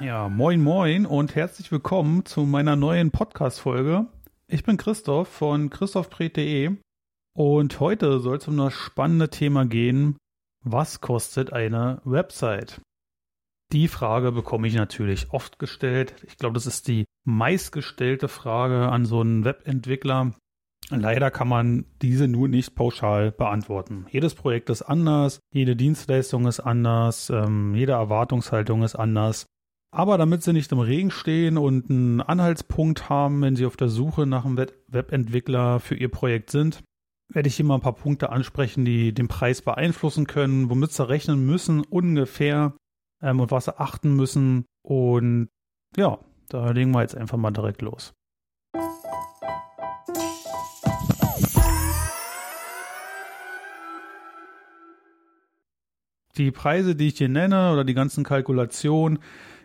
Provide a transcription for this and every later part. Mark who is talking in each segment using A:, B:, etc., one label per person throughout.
A: Ja, moin moin und herzlich willkommen zu meiner neuen Podcast-Folge. Ich bin Christoph von christophpret.de und heute soll es um das spannende Thema gehen, was kostet eine Website? Die Frage bekomme ich natürlich oft gestellt. Ich glaube, das ist die meistgestellte Frage an so einen Webentwickler. Leider kann man diese nur nicht pauschal beantworten. Jedes Projekt ist anders, jede Dienstleistung ist anders, ähm, jede Erwartungshaltung ist anders. Aber damit Sie nicht im Regen stehen und einen Anhaltspunkt haben, wenn Sie auf der Suche nach einem Webentwickler für Ihr Projekt sind, werde ich hier mal ein paar Punkte ansprechen, die den Preis beeinflussen können, womit Sie rechnen müssen ungefähr ähm, und was Sie achten müssen. Und ja, da legen wir jetzt einfach mal direkt los. Die Preise, die ich hier nenne oder die ganzen Kalkulationen,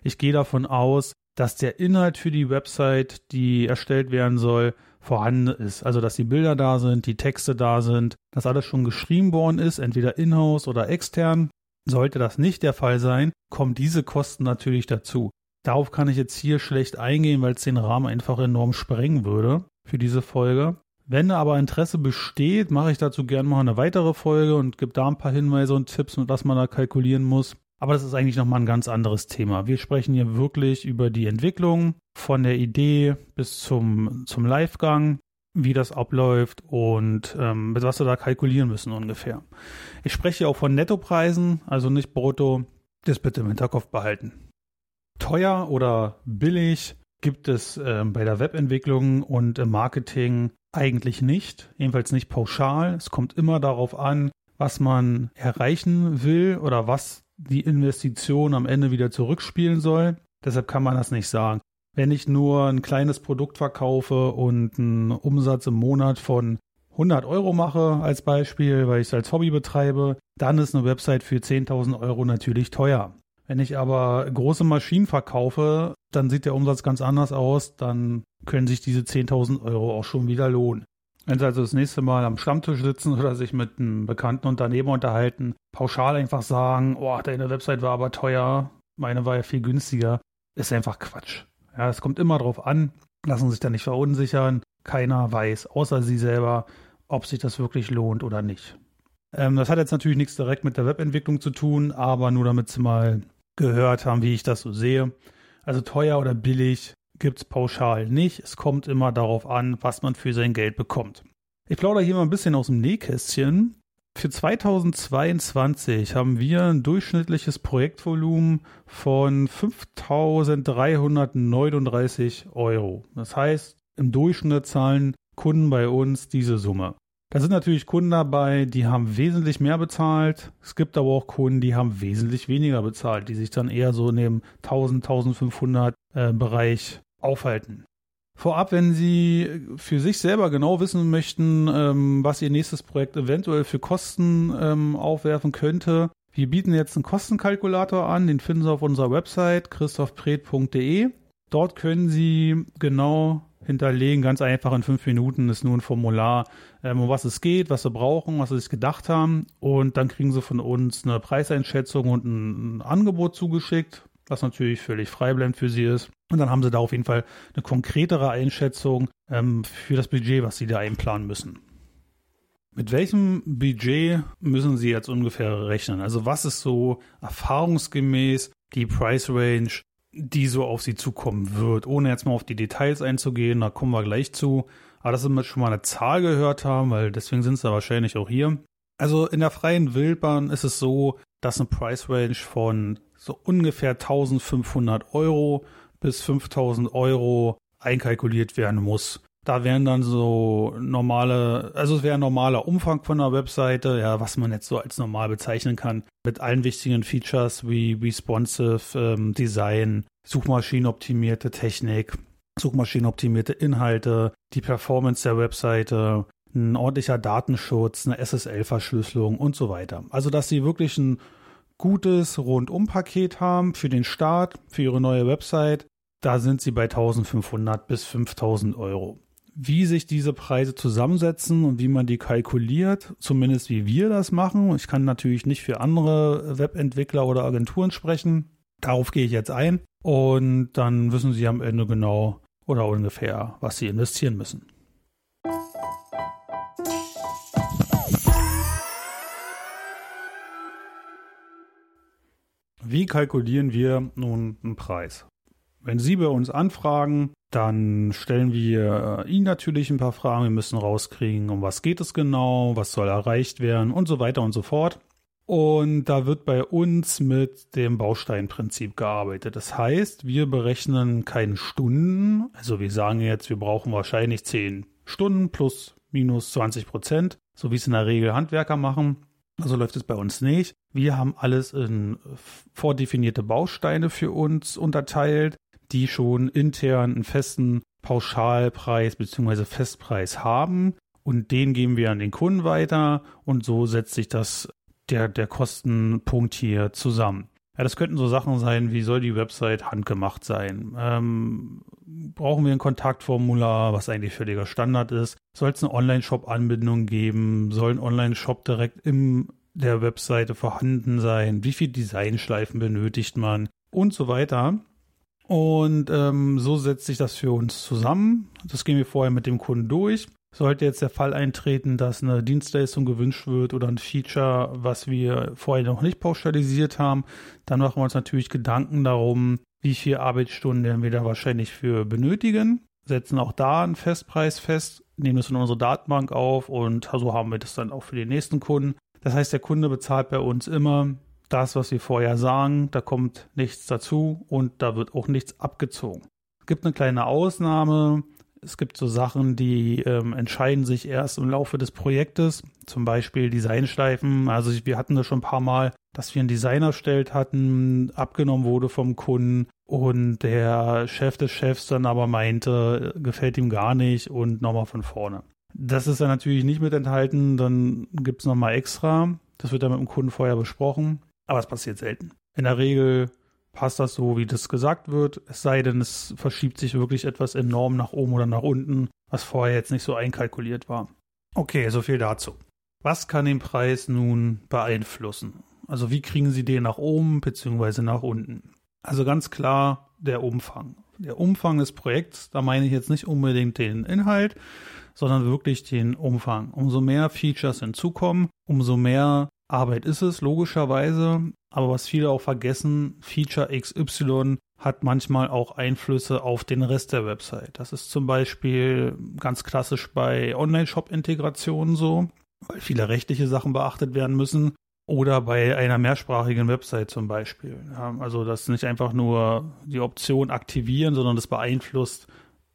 A: ich gehe davon aus, dass der Inhalt für die Website, die erstellt werden soll, vorhanden ist. Also, dass die Bilder da sind, die Texte da sind, dass alles schon geschrieben worden ist, entweder in-house oder extern. Sollte das nicht der Fall sein, kommen diese Kosten natürlich dazu. Darauf kann ich jetzt hier schlecht eingehen, weil es den Rahmen einfach enorm sprengen würde für diese Folge. Wenn aber Interesse besteht, mache ich dazu gerne mal eine weitere Folge und gebe da ein paar Hinweise und Tipps, mit was man da kalkulieren muss. Aber das ist eigentlich nochmal ein ganz anderes Thema. Wir sprechen hier wirklich über die Entwicklung von der Idee bis zum, zum Livegang, wie das abläuft und ähm, was wir da kalkulieren müssen ungefähr. Ich spreche auch von Nettopreisen, also nicht Brutto. Das bitte im Hinterkopf behalten. Teuer oder billig gibt es äh, bei der Webentwicklung und im Marketing eigentlich nicht, jedenfalls nicht pauschal. Es kommt immer darauf an, was man erreichen will oder was die Investition am Ende wieder zurückspielen soll. Deshalb kann man das nicht sagen. Wenn ich nur ein kleines Produkt verkaufe und einen Umsatz im Monat von 100 Euro mache als Beispiel, weil ich es als Hobby betreibe, dann ist eine Website für 10.000 Euro natürlich teuer. Wenn ich aber große Maschinen verkaufe, dann sieht der Umsatz ganz anders aus, dann können sich diese 10.000 Euro auch schon wieder lohnen. Wenn Sie also das nächste Mal am Stammtisch sitzen oder sich mit einem bekannten Unternehmer unterhalten, pauschal einfach sagen, oh, deine Website war aber teuer, meine war ja viel günstiger, ist einfach Quatsch. Ja, es kommt immer drauf an, lassen sich da nicht verunsichern. Keiner weiß, außer Sie selber, ob sich das wirklich lohnt oder nicht. Ähm, das hat jetzt natürlich nichts direkt mit der Webentwicklung zu tun, aber nur damit Sie mal gehört haben, wie ich das so sehe. Also teuer oder billig gibt es pauschal nicht. Es kommt immer darauf an, was man für sein Geld bekommt. Ich plaudere hier mal ein bisschen aus dem Nähkästchen. Für 2022 haben wir ein durchschnittliches Projektvolumen von 5.339 Euro. Das heißt, im Durchschnitt zahlen Kunden bei uns diese Summe. Da sind natürlich Kunden dabei, die haben wesentlich mehr bezahlt. Es gibt aber auch Kunden, die haben wesentlich weniger bezahlt, die sich dann eher so in dem 1000, 1500 äh, Bereich aufhalten. Vorab, wenn Sie für sich selber genau wissen möchten, ähm, was Ihr nächstes Projekt eventuell für Kosten ähm, aufwerfen könnte, wir bieten jetzt einen Kostenkalkulator an, den finden Sie auf unserer Website christophpret.de. Dort können Sie genau hinterlegen, ganz einfach in fünf Minuten ist nur ein Formular, ähm, um was es geht, was Sie brauchen, was Sie sich gedacht haben und dann kriegen Sie von uns eine Preiseinschätzung und ein, ein Angebot zugeschickt, was natürlich völlig frei bleibt für Sie ist. Und dann haben sie da auf jeden Fall eine konkretere Einschätzung ähm, für das Budget, was sie da einplanen müssen. Mit welchem Budget müssen Sie jetzt ungefähr rechnen? Also was ist so erfahrungsgemäß die Price Range, die so auf Sie zukommen wird? Ohne jetzt mal auf die Details einzugehen, da kommen wir gleich zu. Aber dass Sie schon mal eine Zahl gehört haben, weil deswegen sind Sie wahrscheinlich auch hier. Also in der freien Wildbahn ist es so, dass eine Price Range von so ungefähr 1500 Euro bis 5000 Euro einkalkuliert werden muss. Da wären dann so normale, also es wäre ein normaler Umfang von der Webseite, ja, was man jetzt so als normal bezeichnen kann, mit allen wichtigen Features wie responsive ähm, Design, suchmaschinenoptimierte Technik, suchmaschinenoptimierte Inhalte, die Performance der Webseite, ein ordentlicher Datenschutz, eine SSL-Verschlüsselung und so weiter. Also, dass sie wirklich ein gutes Rundumpaket haben für den Start, für ihre neue Website, da sind sie bei 1500 bis 5000 Euro. Wie sich diese Preise zusammensetzen und wie man die kalkuliert, zumindest wie wir das machen. Ich kann natürlich nicht für andere Webentwickler oder Agenturen sprechen. Darauf gehe ich jetzt ein und dann wissen Sie am Ende genau oder ungefähr, was Sie investieren müssen. Wie kalkulieren wir nun einen Preis? Wenn Sie bei uns anfragen, dann stellen wir äh, Ihnen natürlich ein paar Fragen. Wir müssen rauskriegen, um was geht es genau, was soll erreicht werden und so weiter und so fort. Und da wird bei uns mit dem Bausteinprinzip gearbeitet. Das heißt, wir berechnen keine Stunden. Also wir sagen jetzt, wir brauchen wahrscheinlich 10 Stunden plus minus 20 Prozent, so wie es in der Regel Handwerker machen. Also läuft es bei uns nicht. Wir haben alles in vordefinierte Bausteine für uns unterteilt, die schon intern einen festen Pauschalpreis bzw. Festpreis haben. Und den geben wir an den Kunden weiter und so setzt sich das der, der Kostenpunkt hier zusammen. Ja, das könnten so Sachen sein, wie soll die Website handgemacht sein? Ähm, brauchen wir ein Kontaktformular, was eigentlich völliger Standard ist? Soll es eine Online-Shop-Anbindung geben? Soll ein Online-Shop direkt in der Webseite vorhanden sein? Wie viel Designschleifen benötigt man? Und so weiter. Und ähm, so setzt sich das für uns zusammen. Das gehen wir vorher mit dem Kunden durch. Sollte jetzt der Fall eintreten, dass eine Dienstleistung gewünscht wird oder ein Feature, was wir vorher noch nicht pauschalisiert haben, dann machen wir uns natürlich Gedanken darum, wie viel Arbeitsstunden werden wir da wahrscheinlich für benötigen, setzen auch da einen Festpreis fest, nehmen das in unsere Datenbank auf und so haben wir das dann auch für den nächsten Kunden. Das heißt, der Kunde bezahlt bei uns immer das, was wir vorher sagen, da kommt nichts dazu und da wird auch nichts abgezogen. Es gibt eine kleine Ausnahme, es gibt so Sachen, die ähm, entscheiden sich erst im Laufe des Projektes, zum Beispiel Designschleifen. Also wir hatten das schon ein paar Mal, dass wir einen Design erstellt hatten, abgenommen wurde vom Kunden und der Chef des Chefs dann aber meinte, gefällt ihm gar nicht und nochmal von vorne. Das ist dann natürlich nicht mit enthalten, dann gibt es nochmal extra. Das wird dann mit dem Kunden vorher besprochen, aber es passiert selten. In der Regel passt das so, wie das gesagt wird. Es sei denn, es verschiebt sich wirklich etwas enorm nach oben oder nach unten, was vorher jetzt nicht so einkalkuliert war. Okay, so viel dazu. Was kann den Preis nun beeinflussen? Also wie kriegen Sie den nach oben bzw. nach unten? Also ganz klar der Umfang. Der Umfang des Projekts, da meine ich jetzt nicht unbedingt den Inhalt, sondern wirklich den Umfang. Umso mehr Features hinzukommen, umso mehr Arbeit ist es, logischerweise. Aber was viele auch vergessen, Feature XY hat manchmal auch Einflüsse auf den Rest der Website. Das ist zum Beispiel ganz klassisch bei Online-Shop-Integrationen so, weil viele rechtliche Sachen beachtet werden müssen. Oder bei einer mehrsprachigen Website zum Beispiel. Ja, also das ist nicht einfach nur die Option aktivieren, sondern das beeinflusst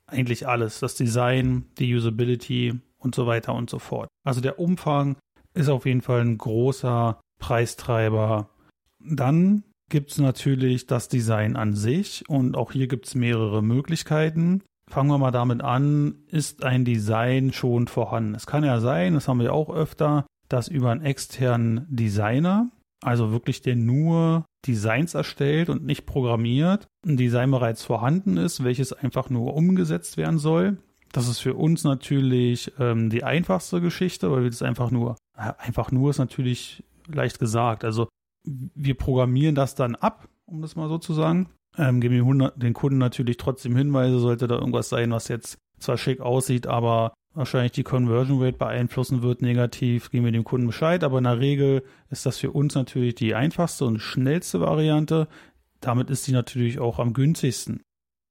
A: eigentlich alles. Das Design, die Usability und so weiter und so fort. Also der Umfang ist auf jeden Fall ein großer Preistreiber. Dann gibt es natürlich das Design an sich und auch hier gibt es mehrere Möglichkeiten. Fangen wir mal damit an, ist ein Design schon vorhanden? Es kann ja sein, das haben wir auch öfter, dass über einen externen Designer, also wirklich der nur Designs erstellt und nicht programmiert, ein Design bereits vorhanden ist, welches einfach nur umgesetzt werden soll. Das ist für uns natürlich ähm, die einfachste Geschichte, weil wir das einfach nur, äh, einfach nur ist natürlich leicht gesagt. Also wir programmieren das dann ab, um das mal so zu sagen. Ähm, geben den Kunden natürlich trotzdem Hinweise, sollte da irgendwas sein, was jetzt zwar schick aussieht, aber wahrscheinlich die Conversion Rate beeinflussen wird negativ, geben wir dem Kunden Bescheid. Aber in der Regel ist das für uns natürlich die einfachste und schnellste Variante. Damit ist sie natürlich auch am günstigsten.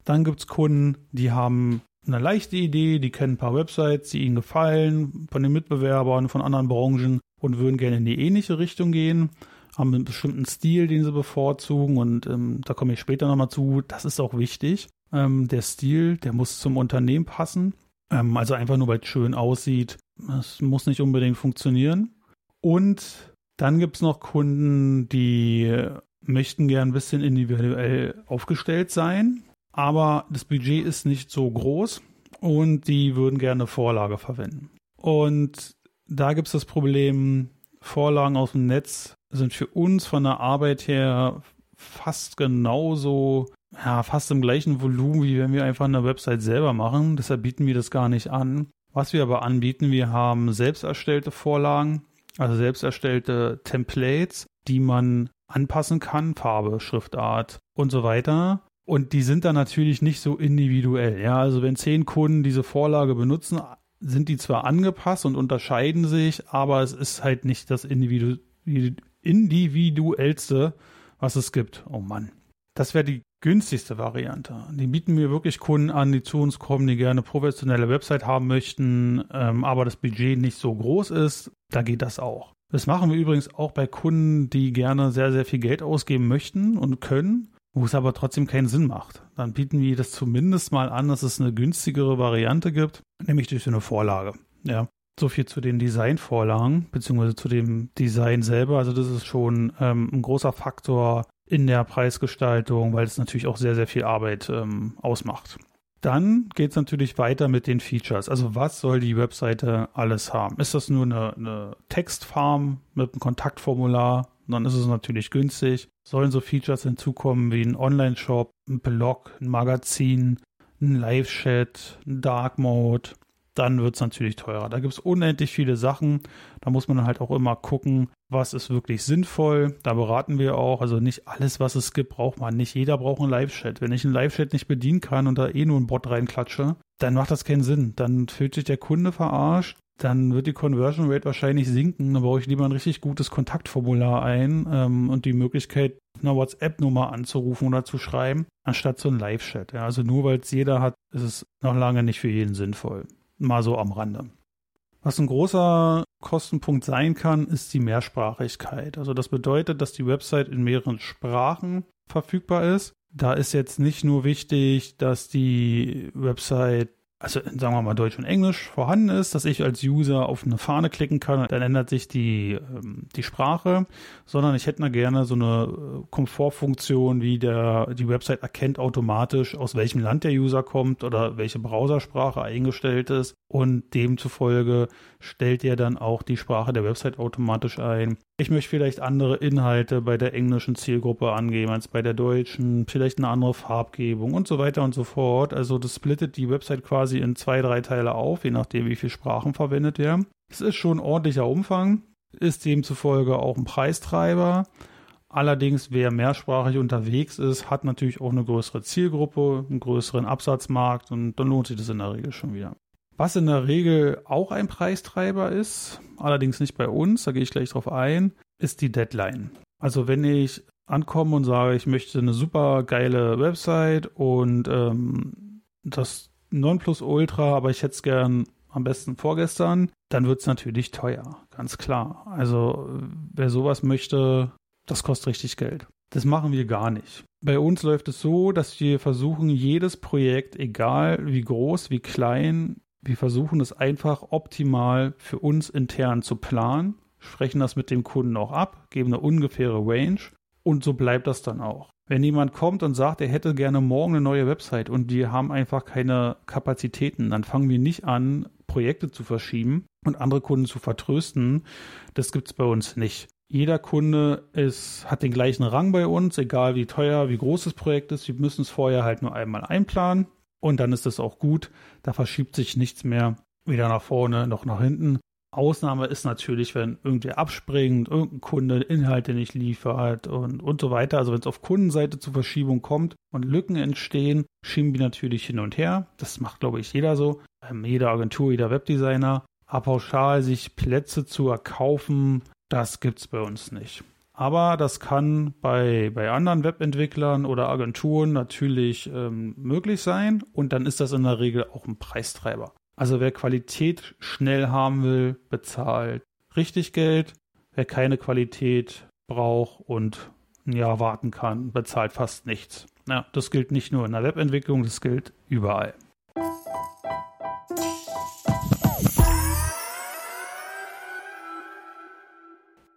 A: Dann gibt es Kunden, die haben eine leichte Idee, die kennen ein paar Websites, die ihnen gefallen, von den Mitbewerbern, von anderen Branchen und würden gerne in die ähnliche Richtung gehen, haben einen bestimmten Stil, den sie bevorzugen und ähm, da komme ich später nochmal zu, das ist auch wichtig. Ähm, der Stil, der muss zum Unternehmen passen, ähm, also einfach nur, weil es schön aussieht, das muss nicht unbedingt funktionieren. Und dann gibt es noch Kunden, die möchten gern ein bisschen individuell aufgestellt sein aber das Budget ist nicht so groß und die würden gerne Vorlage verwenden. Und da gibt es das Problem, Vorlagen aus dem Netz sind für uns von der Arbeit her fast genauso ja, fast im gleichen Volumen, wie wenn wir einfach eine Website selber machen. Deshalb bieten wir das gar nicht an. Was wir aber anbieten, wir haben selbst erstellte Vorlagen, also selbst erstellte Templates, die man anpassen kann, Farbe, Schriftart und so weiter. Und die sind dann natürlich nicht so individuell. Ja, also wenn zehn Kunden diese Vorlage benutzen, sind die zwar angepasst und unterscheiden sich, aber es ist halt nicht das Individu individuellste, was es gibt. Oh Mann. Das wäre die günstigste Variante. Die bieten mir wirklich Kunden an, die zu uns kommen, die gerne professionelle Website haben möchten, ähm, aber das Budget nicht so groß ist. Da geht das auch. Das machen wir übrigens auch bei Kunden, die gerne sehr, sehr viel Geld ausgeben möchten und können, wo es aber trotzdem keinen Sinn macht. Dann bieten wir das zumindest mal an, dass es eine günstigere Variante gibt, nämlich durch so eine Vorlage. Ja. So viel zu den Designvorlagen, beziehungsweise zu dem Design selber. Also das ist schon ähm, ein großer Faktor in der Preisgestaltung, weil es natürlich auch sehr, sehr viel Arbeit ähm, ausmacht. Dann geht es natürlich weiter mit den Features. Also was soll die Webseite alles haben? Ist das nur eine, eine Textfarm mit einem Kontaktformular? Dann ist es natürlich günstig. Sollen so Features hinzukommen wie ein Online-Shop, ein Blog, ein Magazin, ein Live-Chat, ein Dark Mode, dann wird es natürlich teurer. Da gibt es unendlich viele Sachen. Da muss man halt auch immer gucken, was ist wirklich sinnvoll. Da beraten wir auch. Also nicht alles, was es gibt, braucht man. Nicht jeder braucht einen Live-Chat. Wenn ich einen Live-Chat nicht bedienen kann und da eh nur einen Bot reinklatsche, dann macht das keinen Sinn. Dann fühlt sich der Kunde verarscht. Dann wird die Conversion Rate wahrscheinlich sinken. Dann brauche ich lieber ein richtig gutes Kontaktformular ein ähm, und die Möglichkeit, eine WhatsApp-Nummer anzurufen oder zu schreiben, anstatt so ein Live-Chat. Ja, also nur weil es jeder hat, ist es noch lange nicht für jeden sinnvoll. Mal so am Rande. Was ein großer Kostenpunkt sein kann, ist die Mehrsprachigkeit. Also das bedeutet, dass die Website in mehreren Sprachen verfügbar ist. Da ist jetzt nicht nur wichtig, dass die Website also sagen wir mal Deutsch und Englisch vorhanden ist, dass ich als User auf eine Fahne klicken kann dann ändert sich die, ähm, die Sprache, sondern ich hätte mal gerne so eine äh, Komfortfunktion, wie der, die Website erkennt automatisch, aus welchem Land der User kommt oder welche Browsersprache eingestellt ist und demzufolge stellt er dann auch die Sprache der Website automatisch ein. Ich möchte vielleicht andere Inhalte bei der englischen Zielgruppe angeben als bei der deutschen, vielleicht eine andere Farbgebung und so weiter und so fort. Also das splittet die Website quasi in zwei, drei Teile auf, je nachdem, wie viele Sprachen verwendet werden. Es ist schon ein ordentlicher Umfang, ist demzufolge auch ein Preistreiber. Allerdings, wer mehrsprachig unterwegs ist, hat natürlich auch eine größere Zielgruppe, einen größeren Absatzmarkt und dann lohnt sich das in der Regel schon wieder. Was in der Regel auch ein Preistreiber ist, allerdings nicht bei uns, da gehe ich gleich drauf ein, ist die Deadline. Also wenn ich ankomme und sage, ich möchte eine super geile Website und ähm, das Nonplusultra, aber ich hätte es gern am besten vorgestern, dann wird es natürlich teuer, ganz klar. Also wer sowas möchte, das kostet richtig Geld. Das machen wir gar nicht. Bei uns läuft es so, dass wir versuchen, jedes Projekt, egal wie groß, wie klein, wir versuchen es einfach optimal für uns intern zu planen, sprechen das mit dem Kunden auch ab, geben eine ungefähre Range und so bleibt das dann auch. Wenn jemand kommt und sagt, er hätte gerne morgen eine neue Website und die haben einfach keine Kapazitäten, dann fangen wir nicht an, Projekte zu verschieben und andere Kunden zu vertrösten. Das gibt es bei uns nicht. Jeder Kunde ist, hat den gleichen Rang bei uns, egal wie teuer, wie groß das Projekt ist. Wir müssen es vorher halt nur einmal einplanen und dann ist es auch gut. Da verschiebt sich nichts mehr weder nach vorne noch nach hinten. Ausnahme ist natürlich, wenn irgendwer abspringt, irgendein Kunde Inhalte nicht liefert und, und so weiter. Also wenn es auf Kundenseite zu Verschiebung kommt und Lücken entstehen, schieben wir natürlich hin und her. Das macht, glaube ich, jeder so. Ähm, jede Agentur, jeder Webdesigner. Aber pauschal sich Plätze zu erkaufen, das gibt es bei uns nicht. Aber das kann bei, bei anderen Webentwicklern oder Agenturen natürlich ähm, möglich sein und dann ist das in der Regel auch ein Preistreiber. Also wer Qualität schnell haben will, bezahlt richtig Geld. Wer keine Qualität braucht und ein Jahr warten kann, bezahlt fast nichts. Ja, das gilt nicht nur in der Webentwicklung, das gilt überall.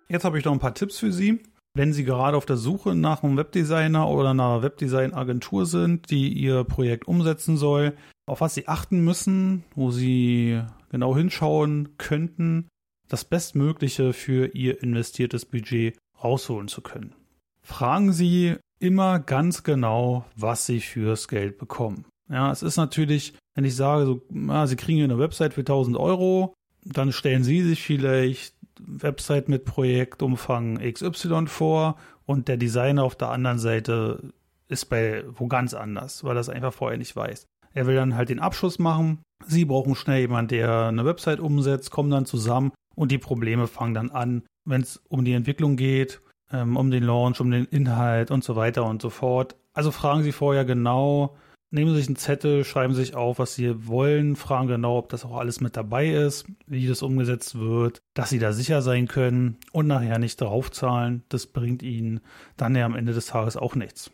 A: Jetzt habe ich noch ein paar Tipps für Sie. Wenn Sie gerade auf der Suche nach einem Webdesigner oder einer Webdesign-Agentur sind, die Ihr Projekt umsetzen soll, auf was Sie achten müssen, wo Sie genau hinschauen könnten, das Bestmögliche für Ihr investiertes Budget rausholen zu können. Fragen Sie immer ganz genau, was sie fürs Geld bekommen. Ja, es ist natürlich, wenn ich sage, so, na, sie kriegen hier eine Website für 1000 Euro, dann stellen sie sich vielleicht Website mit Projektumfang XY vor und der Designer auf der anderen Seite ist bei wo ganz anders, weil es einfach vorher nicht weiß. Er will dann halt den Abschluss machen. Sie brauchen schnell jemanden, der eine Website umsetzt, kommen dann zusammen und die Probleme fangen dann an, wenn es um die Entwicklung geht, ähm, um den Launch, um den Inhalt und so weiter und so fort. Also fragen Sie vorher genau, nehmen Sie sich einen Zettel, schreiben sich auf, was Sie wollen, fragen genau, ob das auch alles mit dabei ist, wie das umgesetzt wird, dass Sie da sicher sein können und nachher nicht draufzahlen. Das bringt Ihnen dann ja am Ende des Tages auch nichts.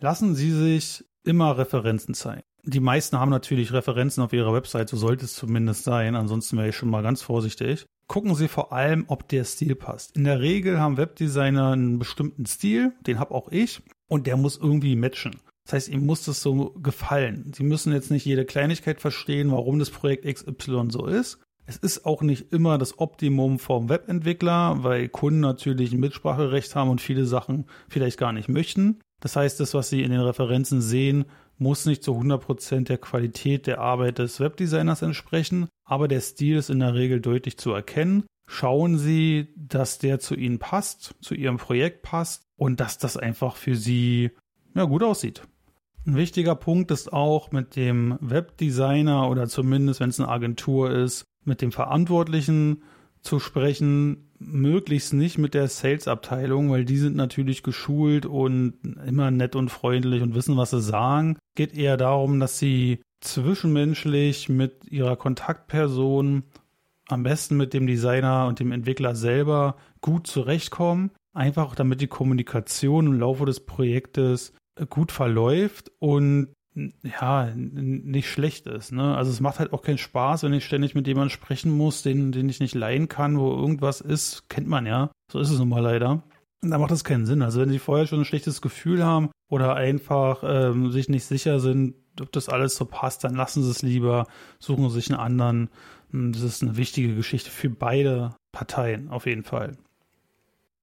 A: Lassen Sie sich immer Referenzen zeigen. Die meisten haben natürlich Referenzen auf ihrer Website, so sollte es zumindest sein, ansonsten wäre ich schon mal ganz vorsichtig. Gucken Sie vor allem, ob der Stil passt. In der Regel haben Webdesigner einen bestimmten Stil, den habe auch ich, und der muss irgendwie matchen. Das heißt, ihm muss das so gefallen. Sie müssen jetzt nicht jede Kleinigkeit verstehen, warum das Projekt XY so ist. Es ist auch nicht immer das Optimum vom Webentwickler, weil Kunden natürlich ein Mitspracherecht haben und viele Sachen vielleicht gar nicht möchten. Das heißt, das, was Sie in den Referenzen sehen, muss nicht zu 100% der Qualität der Arbeit des Webdesigners entsprechen, aber der Stil ist in der Regel deutlich zu erkennen. Schauen Sie, dass der zu Ihnen passt, zu Ihrem Projekt passt und dass das einfach für Sie ja, gut aussieht. Ein wichtiger Punkt ist auch mit dem Webdesigner oder zumindest, wenn es eine Agentur ist, mit dem Verantwortlichen zu sprechen, möglichst nicht mit der Sales-Abteilung, weil die sind natürlich geschult und immer nett und freundlich und wissen, was sie sagen. Geht eher darum, dass sie zwischenmenschlich mit ihrer Kontaktperson, am besten mit dem Designer und dem Entwickler selber gut zurechtkommen. Einfach damit die Kommunikation im Laufe des Projektes gut verläuft und ja, nicht schlecht ist. Ne? Also es macht halt auch keinen Spaß, wenn ich ständig mit jemandem sprechen muss, den, den ich nicht leihen kann, wo irgendwas ist, kennt man ja. So ist es nun mal leider. Da macht das keinen Sinn. Also wenn sie vorher schon ein schlechtes Gefühl haben oder einfach ähm, sich nicht sicher sind, ob das alles so passt, dann lassen sie es lieber, suchen sich einen anderen. Hm, das ist eine wichtige Geschichte für beide Parteien auf jeden Fall.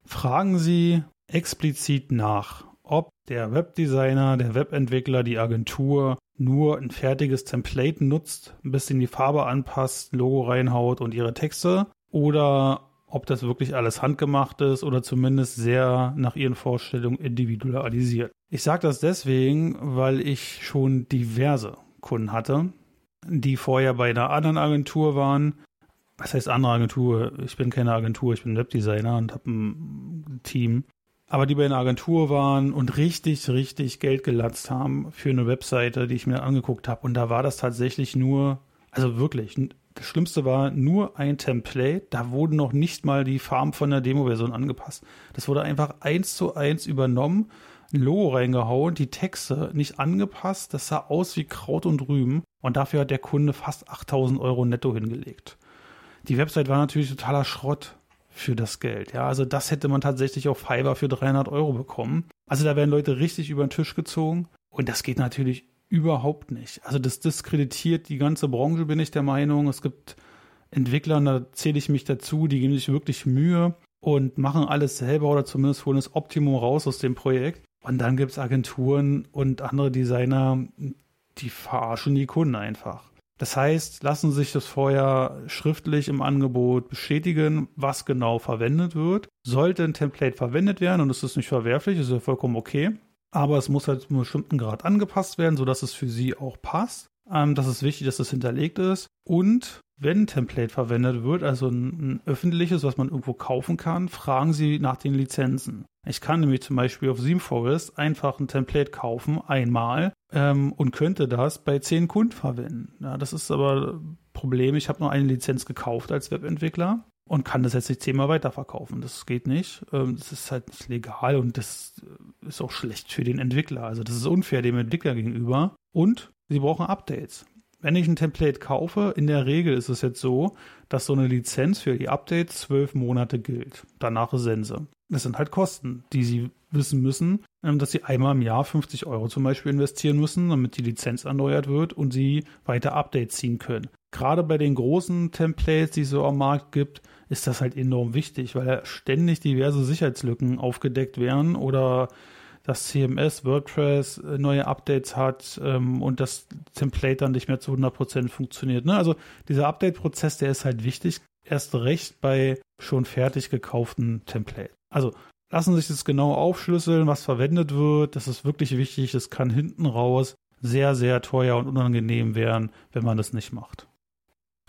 A: Fragen Sie explizit nach, ob der Webdesigner, der Webentwickler, die Agentur nur ein fertiges Template nutzt, ein bisschen die Farbe anpasst, Logo reinhaut und ihre Texte oder ob das wirklich alles handgemacht ist oder zumindest sehr nach ihren Vorstellungen individualisiert. Ich sage das deswegen, weil ich schon diverse Kunden hatte, die vorher bei einer anderen Agentur waren. Was heißt andere Agentur? Ich bin keine Agentur, ich bin Webdesigner und habe ein Team aber die bei einer Agentur waren und richtig, richtig Geld gelatzt haben für eine Webseite, die ich mir angeguckt habe. Und da war das tatsächlich nur, also wirklich, das Schlimmste war nur ein Template. Da wurden noch nicht mal die Farben von der Demo-Version angepasst. Das wurde einfach eins zu eins übernommen, ein Logo reingehauen, die Texte nicht angepasst. Das sah aus wie Kraut und Rüben. Und dafür hat der Kunde fast 8000 Euro netto hingelegt. Die Website war natürlich totaler Schrott für das Geld. Ja, also das hätte man tatsächlich auf Fiverr für 300 Euro bekommen. Also da werden Leute richtig über den Tisch gezogen und das geht natürlich überhaupt nicht. Also das diskreditiert die ganze Branche, bin ich der Meinung. Es gibt Entwickler, da zähle ich mich dazu, die geben sich wirklich Mühe und machen alles selber oder zumindest holen das Optimum raus aus dem Projekt. Und dann gibt es Agenturen und andere Designer, die verarschen die Kunden einfach. Das heißt, lassen Sie sich das vorher schriftlich im Angebot bestätigen, was genau verwendet wird. Sollte ein Template verwendet werden und es ist nicht verwerflich, ist ja vollkommen okay. Aber es muss halt zu einem bestimmten Grad angepasst werden, sodass es für Sie auch passt. Ähm, das ist wichtig, dass es das hinterlegt ist. Und wenn ein Template verwendet wird, also ein, ein, öffentliches, was man irgendwo kaufen kann, fragen Sie nach den Lizenzen. Ich kann nämlich zum Beispiel auf SeamForest einfach ein Template kaufen, einmal, ähm, und könnte das bei zehn Kunden verwenden. Ja, das ist aber Problem. Ich habe nur eine Lizenz gekauft als Webentwickler und kann das jetzt nicht zehnmal weiterverkaufen. Das geht nicht. Ähm, das ist halt nicht legal und das ist auch schlecht für den Entwickler. Also das ist unfair dem Entwickler gegenüber. Und sie brauchen Updates wenn ich ein Template kaufe, in der Regel ist es jetzt so, dass so eine Lizenz für die Updates zwölf Monate gilt. Danach ist Sense. Das sind halt Kosten, die Sie wissen müssen, ähm, dass Sie einmal im Jahr 50 Euro zum Beispiel investieren müssen, damit die Lizenz erneuert wird und Sie weiter Updates ziehen können. Gerade bei den großen Templates, die es so am Markt gibt, ist das halt enorm wichtig, weil ständig diverse Sicherheitslücken aufgedeckt werden oder das CMS, WordPress äh, neue Updates hat ähm, und das Template dann nicht mehr zu 100% funktioniert. Ne? Also dieser Update-Prozess, der ist halt wichtig, erst recht bei schon fertig gekauften Templates. Also lassen Sie sich das genau aufschlüsseln, was verwendet wird. Das ist wirklich wichtig. Das kann hinten raus sehr, sehr teuer und unangenehm werden, wenn man das nicht macht.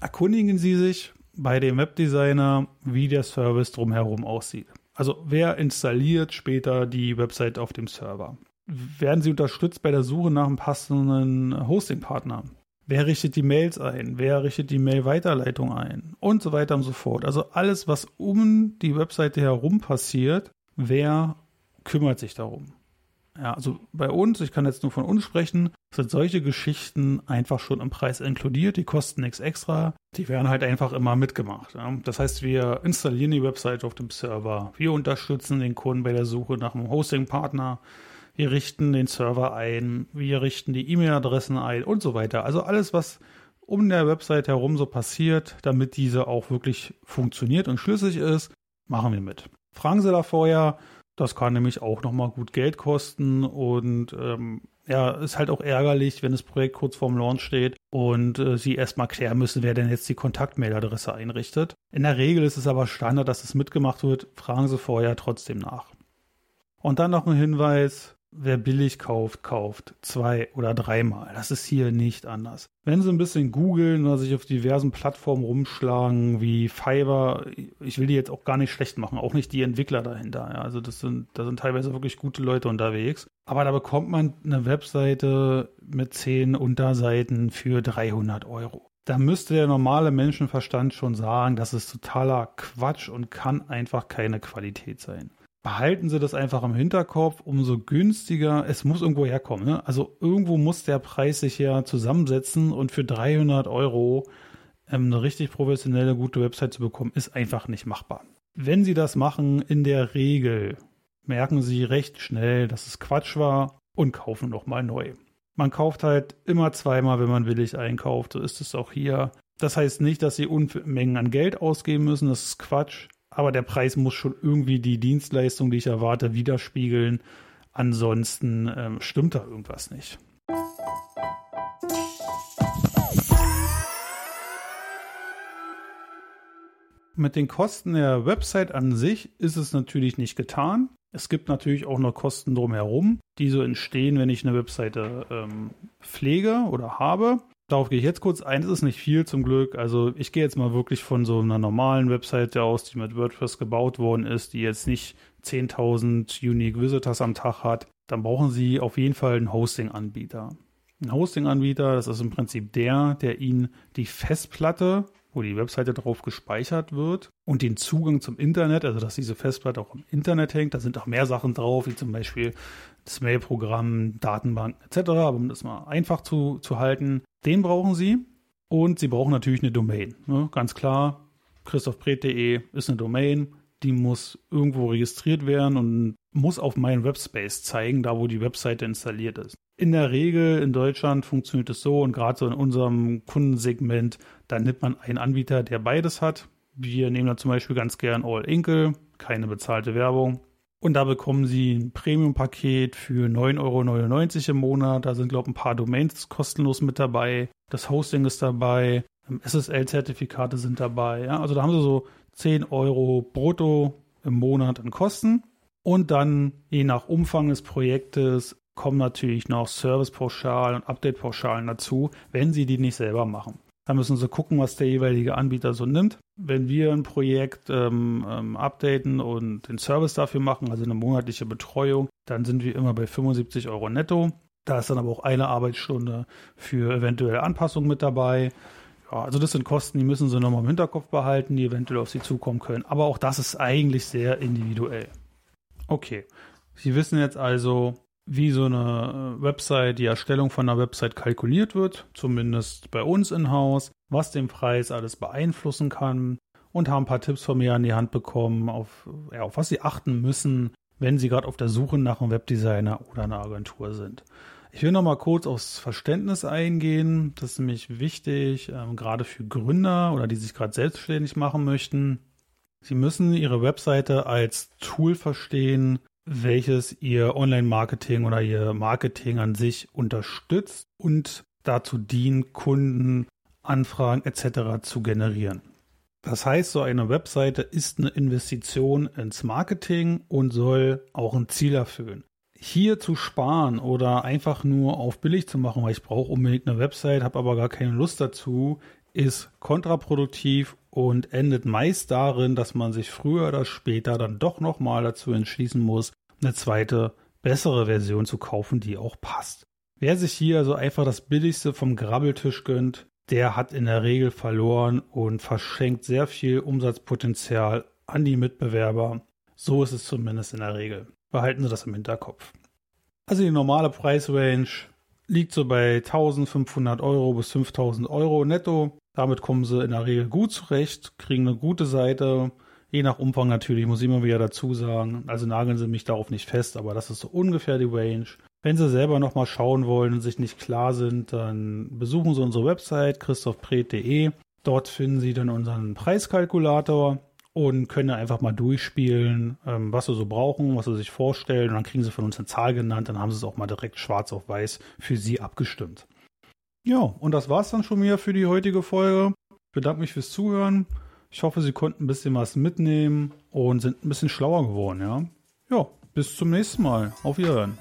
A: Erkundigen Sie sich bei dem Webdesigner, wie der Service drumherum aussieht. Also wer installiert später die Website auf dem Server? Werden Sie unterstützt bei der Suche nach einem passenden Hostingpartner? Wer richtet die Mails ein? Wer richtet die Mail-Weiterleitung ein? Und so weiter und so fort. Also alles, was um die Webseite herum passiert, wer kümmert sich darum? Ja, also bei uns, ich kann jetzt nur von uns sprechen, sind solche Geschichten einfach schon im Preis inkludiert, die kosten nichts extra, die werden halt einfach immer mitgemacht. Das heißt, wir installieren die Website auf dem Server, wir unterstützen den Kunden bei der Suche nach einem Hosting-Partner, wir richten den Server ein, wir richten die E-Mail-Adressen ein und so weiter. Also alles, was um der Website herum so passiert, damit diese auch wirklich funktioniert und schlüssig ist, machen wir mit. Fragen Sie da vorher, das kann nämlich auch nochmal gut Geld kosten und ähm, ja, ist halt auch ärgerlich, wenn das Projekt kurz vorm Launch steht und äh, Sie erstmal klären müssen, wer denn jetzt die Kontaktmailadresse einrichtet. In der Regel ist es aber Standard, dass es mitgemacht wird. Fragen Sie vorher trotzdem nach. Und dann noch ein Hinweis, wer billig kauft, kauft zwei oder dreimal. Das ist hier nicht anders. Wenn Sie ein bisschen googeln oder sich auf diversen Plattformen rumschlagen, wie Fiverr, ich will die jetzt auch gar nicht schlecht machen, auch nicht die Entwickler dahinter. Ja. Also das sind, da sind teilweise wirklich gute Leute unterwegs. Aber da bekommt man eine Webseite mit zehn Unterseiten für 300 Euro. Da müsste der normale Menschenverstand schon sagen, das ist totaler Quatsch und kann einfach keine Qualität sein behalten Sie das einfach im Hinterkopf, umso günstiger, es muss irgendwo herkommen. Ne? Also irgendwo muss der Preis sich ja zusammensetzen und für 300 Euro ähm, eine richtig professionelle, gute Website zu bekommen, ist einfach nicht machbar. Wenn Sie das machen, in der Regel merken Sie recht schnell, dass es Quatsch war und kaufen nochmal neu. Man kauft halt immer zweimal, wenn man willig einkauft. So ist es auch hier. Das heißt nicht, dass Sie Unmengen an Geld ausgeben müssen. Das ist Quatsch aber der Preis muss schon irgendwie die Dienstleistung, die ich erwarte, widerspiegeln. Ansonsten ähm, stimmt da irgendwas nicht. Mit den Kosten der Website an sich ist es natürlich nicht getan. Es gibt natürlich auch noch Kosten drumherum, die so entstehen, wenn ich eine Webseite ähm, pflege oder habe. Darauf gehe ich jetzt kurz ein. Es ist nicht viel zum Glück. Also ich gehe jetzt mal wirklich von so einer normalen Webseite aus, die mit WordPress gebaut worden ist, die jetzt nicht 10.000 Unique Visitors am Tag hat. Dann brauchen Sie auf jeden Fall einen Hosting-Anbieter. Ein Hosting-Anbieter, das ist im Prinzip der, der Ihnen die Festplatte, wo die Webseite drauf gespeichert wird und den Zugang zum Internet, also dass diese Festplatte auch im Internet hängt. Da sind auch mehr Sachen drauf, wie zum Beispiel das Mail-Programm, Datenbanken etc. Aber um das mal einfach zu, zu halten, den brauchen Sie. Und Sie brauchen natürlich eine Domain. Ne? Ganz klar, christophbret.de ist eine Domain. Die muss irgendwo registriert werden und muss auf meinen Webspace zeigen, da wo die Webseite installiert ist. In der Regel in Deutschland funktioniert es so und gerade so in unserem Kundensegment, da nimmt man einen Anbieter, der beides hat. Wir nehmen da zum Beispiel ganz gern All Inkle, keine bezahlte Werbung. Und da bekommen Sie ein Premium-Paket für 9,99 Euro im Monat. Da sind, glaube ich, ein paar Domains kostenlos mit dabei. Das Hosting ist dabei. SSL-Zertifikate sind dabei. Ja? Also da haben Sie so 10 Euro brutto im Monat an Kosten. Und dann, je nach Umfang des Projektes, kommen natürlich noch Servicepauschalen und Update-Pauschalen dazu, wenn Sie die nicht selber machen. Da müssen Sie gucken, was der jeweilige Anbieter so nimmt. Wenn wir ein Projekt ähm, ähm, updaten und den Service dafür machen, also eine monatliche Betreuung, dann sind wir immer bei 75 Euro netto. Da ist dann aber auch eine Arbeitsstunde für eventuelle Anpassungen mit dabei. Ja, also das sind Kosten, die müssen Sie nochmal im Hinterkopf behalten, die eventuell auf Sie zukommen können. Aber auch das ist eigentlich sehr individuell. Okay, Sie wissen jetzt also, wie so eine äh, Website, die Erstellung von einer Website kalkuliert wird, zumindest bei uns in Haus, was den Preis alles beeinflussen kann und haben ein paar Tipps von mir an die Hand bekommen, auf, ja, auf was sie achten müssen, wenn sie gerade auf der Suche nach einem Webdesigner oder einer Agentur sind. Ich will noch mal kurz aufs Verständnis eingehen. Das ist nämlich wichtig, ähm, gerade für Gründer oder die sich gerade selbstständig machen möchten. Sie müssen Ihre Webseite als Tool verstehen, welches ihr Online-Marketing oder ihr Marketing an sich unterstützt und dazu dient, Kunden, Anfragen etc. zu generieren. Das heißt, so eine Webseite ist eine Investition ins Marketing und soll auch ein Ziel erfüllen. Hier zu sparen oder einfach nur auf billig zu machen, weil ich brauche unbedingt eine Website, habe aber gar keine Lust dazu, ist kontraproduktiv und endet meist darin, dass man sich früher oder später dann doch nochmal dazu entschließen muss, eine zweite, bessere Version zu kaufen, die auch passt. Wer sich hier also einfach das Billigste vom Grabbeltisch gönnt, der hat in der Regel verloren und verschenkt sehr viel Umsatzpotenzial an die Mitbewerber. So ist es zumindest in der Regel. Behalten Sie das im Hinterkopf. Also die normale Preisrange liegt so bei 1500 Euro bis 5000 Euro netto. Damit kommen sie in der Regel gut zurecht, kriegen eine gute Seite, je nach Umfang natürlich, muss ich immer wieder dazu sagen. Also nageln sie mich darauf nicht fest, aber das ist so ungefähr die Range. Wenn Sie selber nochmal schauen wollen und sich nicht klar sind, dann besuchen Sie unsere Website christophpret.de. Dort finden Sie dann unseren Preiskalkulator und können einfach mal durchspielen, ähm, was Sie so brauchen, was Sie sich vorstellen. Und dann kriegen Sie von uns eine Zahl genannt, dann haben Sie es auch mal direkt schwarz auf weiß für Sie abgestimmt. Ja, und das war's dann schon wieder für die heutige Folge. Ich bedanke mich fürs Zuhören. Ich hoffe, Sie konnten ein bisschen was mitnehmen und sind ein bisschen schlauer geworden, ja. Ja, bis zum nächsten Mal. Auf Wiederhören.